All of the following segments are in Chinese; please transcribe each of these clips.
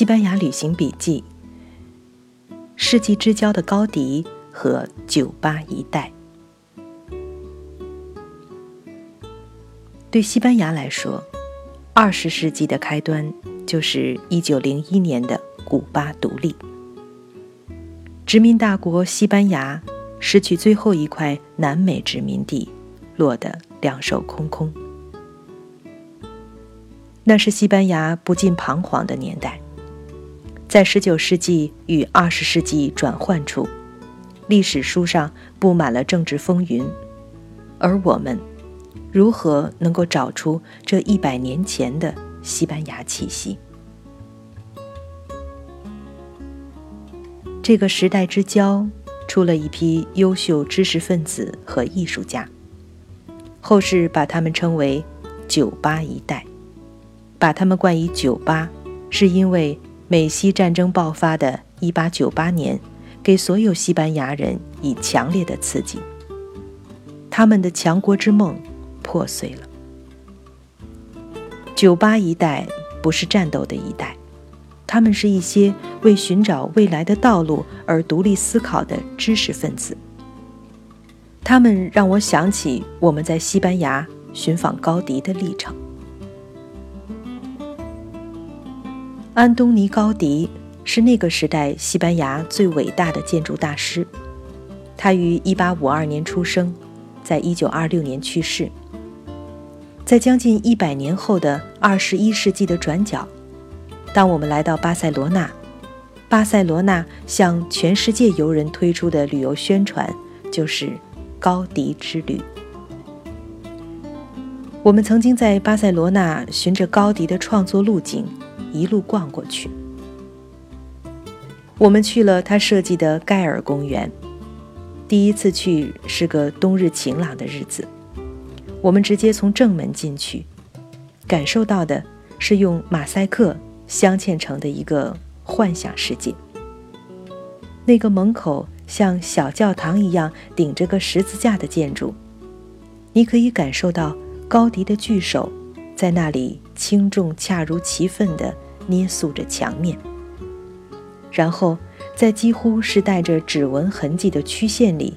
西班牙旅行笔记》《世纪之交的高迪和酒吧一代》。对西班牙来说，二十世纪的开端就是一九零一年的古巴独立。殖民大国西班牙失去最后一块南美殖民地，落得两手空空。那是西班牙不禁彷徨的年代。在19世纪与20世纪转换处，历史书上布满了政治风云，而我们如何能够找出这一百年前的西班牙气息？这个时代之交出了一批优秀知识分子和艺术家，后世把他们称为“酒吧一代”，把他们冠以“酒吧”，是因为。美西战争爆发的1898年，给所有西班牙人以强烈的刺激。他们的强国之梦破碎了。九八一代不是战斗的一代，他们是一些为寻找未来的道路而独立思考的知识分子。他们让我想起我们在西班牙寻访高迪的历程。安东尼·高迪是那个时代西班牙最伟大的建筑大师。他于1852年出生，在1926年去世。在将近一百年后的21世纪的转角，当我们来到巴塞罗那，巴塞罗那向全世界游人推出的旅游宣传就是“高迪之旅”。我们曾经在巴塞罗那循着高迪的创作路径。一路逛过去，我们去了他设计的盖尔公园。第一次去是个冬日晴朗的日子，我们直接从正门进去，感受到的是用马赛克镶嵌成的一个幻想世界。那个门口像小教堂一样顶着个十字架的建筑，你可以感受到高迪的巨手。在那里轻重恰如其分地捏塑着墙面，然后在几乎是带着指纹痕迹的曲线里，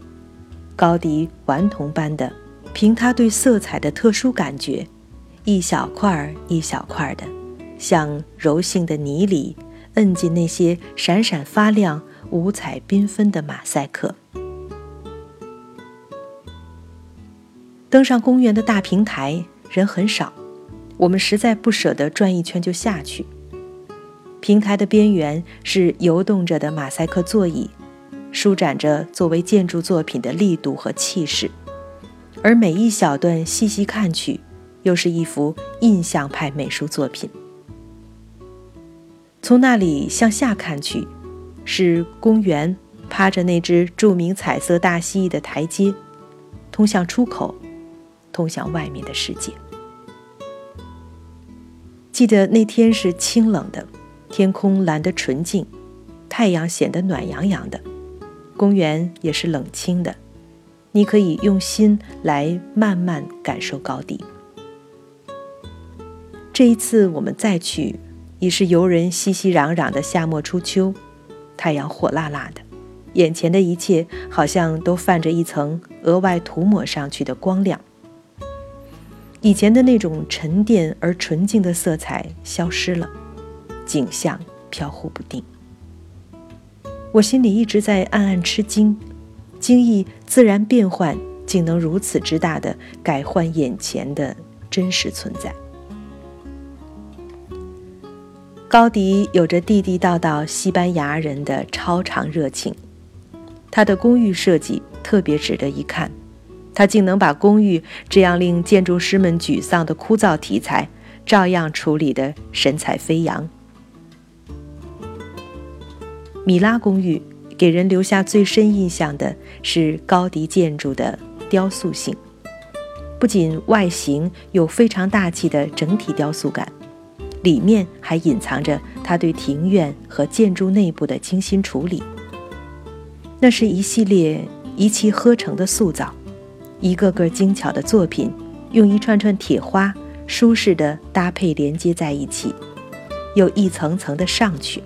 高迪顽童般的凭他对色彩的特殊感觉，一小块儿一小块儿的，像柔性的泥里摁进那些闪闪发亮、五彩缤纷的马赛克。登上公园的大平台，人很少。我们实在不舍得转一圈就下去。平台的边缘是游动着的马赛克座椅，舒展着作为建筑作品的力度和气势，而每一小段细细看去，又是一幅印象派美术作品。从那里向下看去，是公园趴着那只著名彩色大蜥蜴的台阶，通向出口，通向外面的世界。记得那天是清冷的，天空蓝得纯净，太阳显得暖洋洋的，公园也是冷清的。你可以用心来慢慢感受高地。这一次我们再去，已是游人熙熙攘攘的夏末初秋，太阳火辣辣的，眼前的一切好像都泛着一层额外涂抹上去的光亮。以前的那种沉淀而纯净的色彩消失了，景象飘忽不定。我心里一直在暗暗吃惊，惊异自然变幻竟能如此之大的改换眼前的真实存在。高迪有着地地道道西班牙人的超常热情，他的公寓设计特别值得一看。他竟能把公寓这样令建筑师们沮丧的枯燥题材，照样处理得神采飞扬。米拉公寓给人留下最深印象的是高迪建筑的雕塑性，不仅外形有非常大气的整体雕塑感，里面还隐藏着他对庭院和建筑内部的精心处理。那是一系列一气呵成的塑造。一个个精巧的作品，用一串串铁花舒适的搭配连接在一起，又一层层的上去。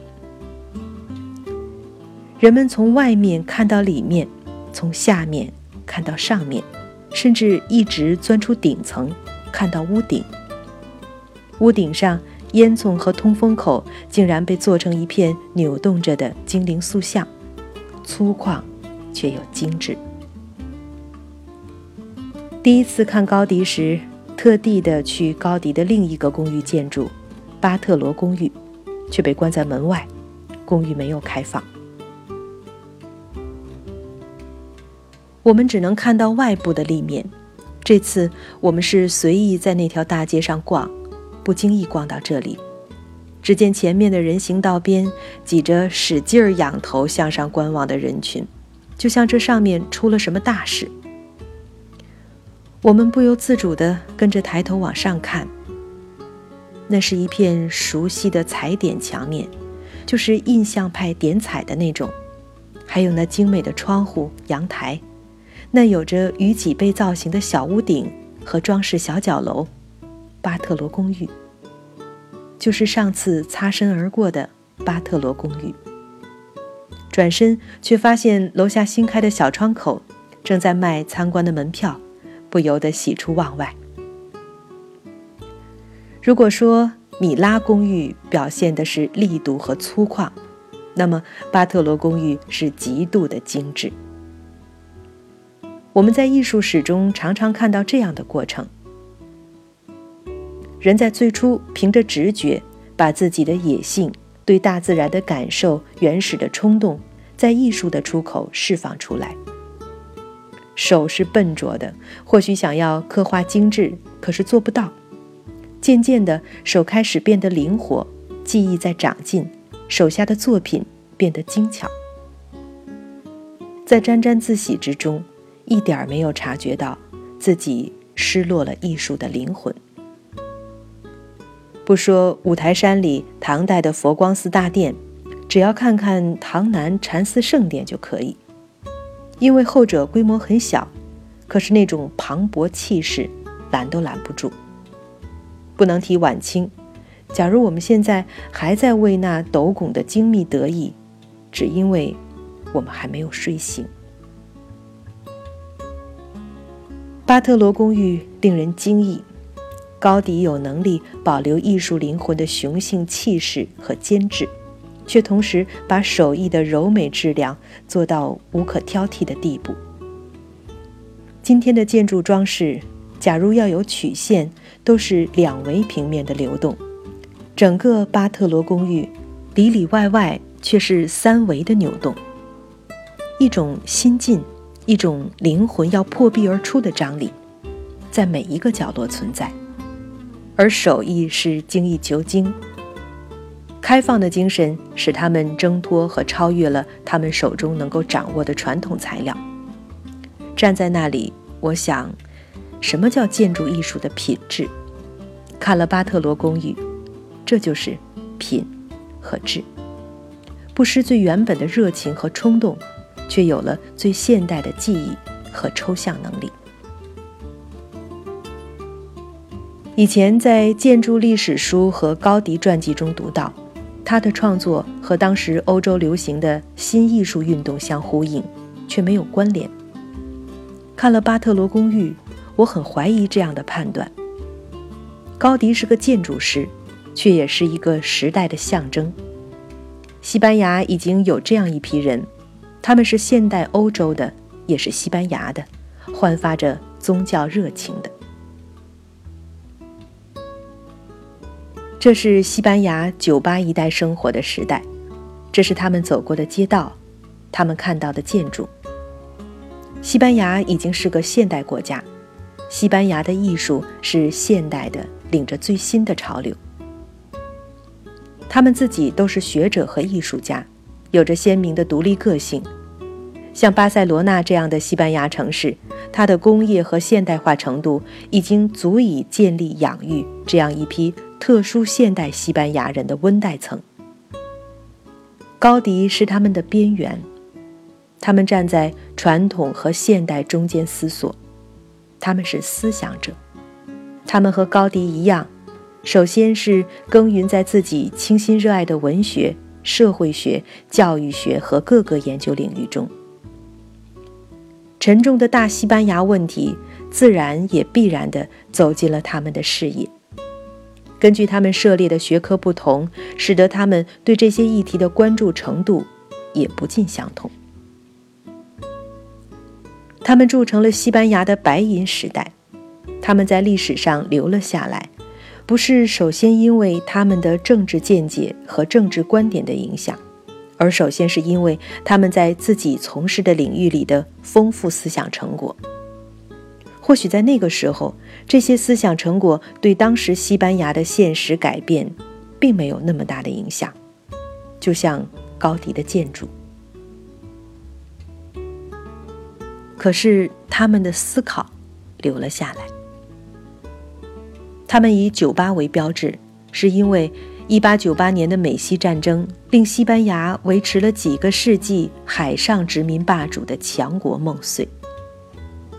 人们从外面看到里面，从下面看到上面，甚至一直钻出顶层，看到屋顶。屋顶上烟囱和通风口竟然被做成一片扭动着的精灵塑像，粗犷却又精致。第一次看高迪时，特地的去高迪的另一个公寓建筑——巴特罗公寓，却被关在门外，公寓没有开放。我们只能看到外部的立面。这次我们是随意在那条大街上逛，不经意逛到这里，只见前面的人行道边挤着使劲仰头向上观望的人群，就像这上面出了什么大事。我们不由自主地跟着抬头往上看，那是一片熟悉的彩点墙面，就是印象派点彩的那种，还有那精美的窗户、阳台。那有着鱼脊背造型的小屋顶和装饰小角楼，巴特罗公寓，就是上次擦身而过的巴特罗公寓。转身却发现楼下新开的小窗口正在卖参观的门票，不由得喜出望外。如果说米拉公寓表现的是力度和粗犷，那么巴特罗公寓是极度的精致。我们在艺术史中常常看到这样的过程：人在最初凭着直觉，把自己的野性、对大自然的感受、原始的冲动，在艺术的出口释放出来。手是笨拙的，或许想要刻画精致，可是做不到。渐渐的，手开始变得灵活，技艺在长进，手下的作品变得精巧。在沾沾自喜之中。一点儿没有察觉到自己失落了艺术的灵魂。不说五台山里唐代的佛光寺大殿，只要看看唐南禅寺圣殿就可以，因为后者规模很小，可是那种磅礴气势拦都拦不住。不能提晚清，假如我们现在还在为那斗拱的精密得意，只因为我们还没有睡醒。巴特罗公寓令人惊异，高迪有能力保留艺术灵魂的雄性气势和坚持，却同时把手艺的柔美质量做到无可挑剔的地步。今天的建筑装饰，假如要有曲线，都是两维平面的流动；整个巴特罗公寓里里外外却是三维的扭动，一种心境。一种灵魂要破壁而出的张力，在每一个角落存在，而手艺是精益求精。开放的精神使他们挣脱和超越了他们手中能够掌握的传统材料。站在那里，我想，什么叫建筑艺术的品质？看了巴特罗公寓，这就是品和质，不失最原本的热情和冲动。却有了最现代的记忆和抽象能力。以前在建筑历史书和高迪传记中读到，他的创作和当时欧洲流行的新艺术运动相呼应，却没有关联。看了巴特罗公寓，我很怀疑这样的判断。高迪是个建筑师，却也是一个时代的象征。西班牙已经有这样一批人。他们是现代欧洲的，也是西班牙的，焕发着宗教热情的。这是西班牙酒吧一代生活的时代，这是他们走过的街道，他们看到的建筑。西班牙已经是个现代国家，西班牙的艺术是现代的，领着最新的潮流。他们自己都是学者和艺术家。有着鲜明的独立个性，像巴塞罗那这样的西班牙城市，它的工业和现代化程度已经足以建立养育这样一批特殊现代西班牙人的温带层。高迪是他们的边缘，他们站在传统和现代中间思索，他们是思想者，他们和高迪一样，首先是耕耘在自己倾心热爱的文学、社会学、教育学和各个研究领域中。沉重的大西班牙问题，自然也必然地走进了他们的视野。根据他们涉猎的学科不同，使得他们对这些议题的关注程度也不尽相同。他们铸成了西班牙的白银时代，他们在历史上留了下来，不是首先因为他们的政治见解和政治观点的影响，而首先是因为他们在自己从事的领域里的丰富思想成果。或许在那个时候，这些思想成果对当时西班牙的现实改变，并没有那么大的影响，就像高迪的建筑。可是他们的思考留了下来。他们以酒吧为标志，是因为1898年的美西战争令西班牙维持了几个世纪海上殖民霸主的强国梦碎。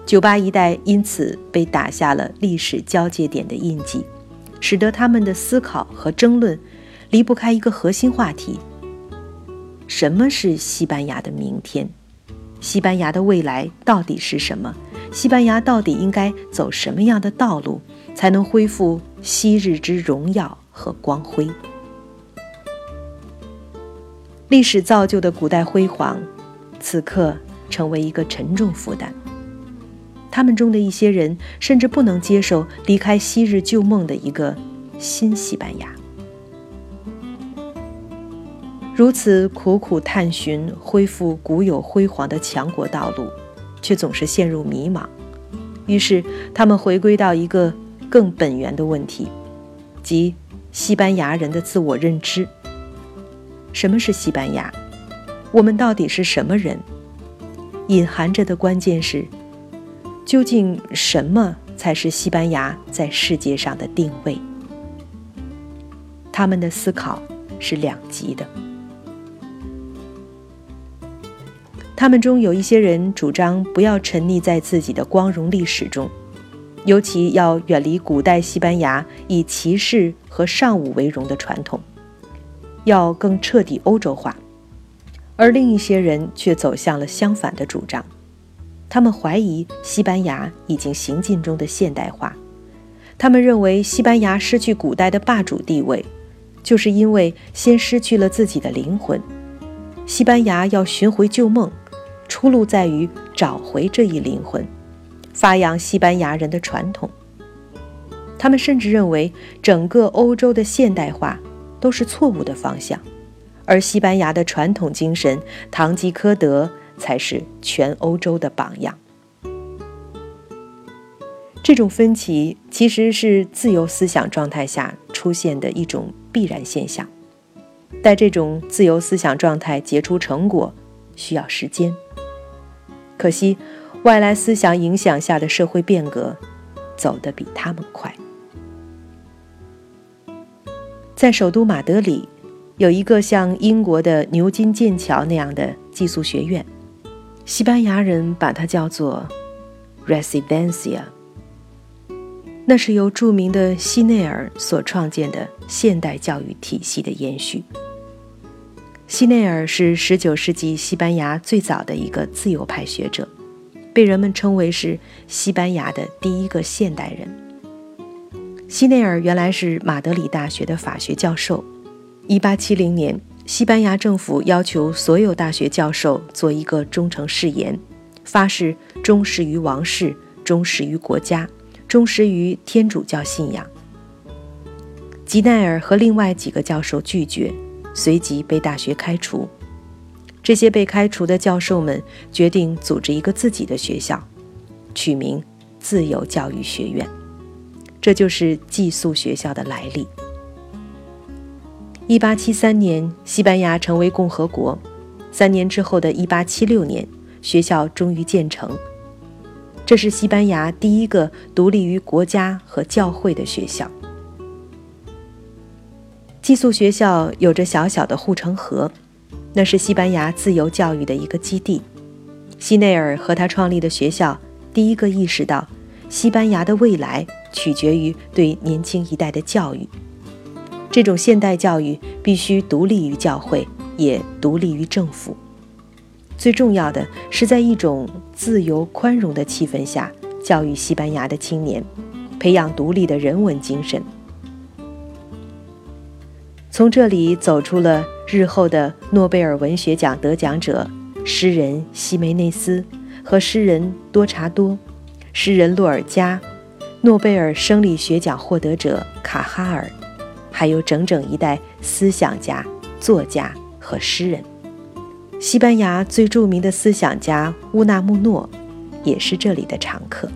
酒吧一带因此被打下了历史交界点的印记，使得他们的思考和争论离不开一个核心话题：什么是西班牙的明天？西班牙的未来到底是什么？西班牙到底应该走什么样的道路，才能恢复昔日之荣耀和光辉？历史造就的古代辉煌，此刻成为一个沉重负担。他们中的一些人甚至不能接受离开昔日旧梦的一个新西班牙。如此苦苦探寻恢复古有辉煌的强国道路，却总是陷入迷茫。于是，他们回归到一个更本源的问题，即西班牙人的自我认知。什么是西班牙？我们到底是什么人？隐含着的关键是。究竟什么才是西班牙在世界上的定位？他们的思考是两极的。他们中有一些人主张不要沉溺在自己的光荣历史中，尤其要远离古代西班牙以骑士和尚武为荣的传统，要更彻底欧洲化；而另一些人却走向了相反的主张。他们怀疑西班牙已经行进中的现代化，他们认为西班牙失去古代的霸主地位，就是因为先失去了自己的灵魂。西班牙要寻回旧梦，出路在于找回这一灵魂，发扬西班牙人的传统。他们甚至认为整个欧洲的现代化都是错误的方向，而西班牙的传统精神，堂吉诃德。才是全欧洲的榜样。这种分歧其实是自由思想状态下出现的一种必然现象。待这种自由思想状态结出成果，需要时间。可惜，外来思想影响下的社会变革，走得比他们快。在首都马德里，有一个像英国的牛津、剑桥那样的寄宿学院。西班牙人把它叫做 “residencia”，那是由著名的西内尔所创建的现代教育体系的延续。西内尔是19世纪西班牙最早的一个自由派学者，被人们称为是西班牙的第一个现代人。西内尔原来是马德里大学的法学教授，1870年。西班牙政府要求所有大学教授做一个忠诚誓言，发誓忠实于王室、忠实于国家、忠实于天主教信仰。吉奈尔和另外几个教授拒绝，随即被大学开除。这些被开除的教授们决定组织一个自己的学校，取名“自由教育学院”，这就是寄宿学校的来历。一八七三年，西班牙成为共和国。三年之后的一八七六年，学校终于建成。这是西班牙第一个独立于国家和教会的学校。寄宿学校有着小小的护城河，那是西班牙自由教育的一个基地。西内尔和他创立的学校，第一个意识到，西班牙的未来取决于对年轻一代的教育。这种现代教育必须独立于教会，也独立于政府。最重要的是，在一种自由宽容的气氛下，教育西班牙的青年，培养独立的人文精神。从这里走出了日后的诺贝尔文学奖得奖者诗人西梅内斯和诗人多查多，诗人洛尔加，诺贝尔生理学奖获得者卡哈尔，还有整整一代思想家、作家和诗人。西班牙最著名的思想家乌纳穆诺，也是这里的常客。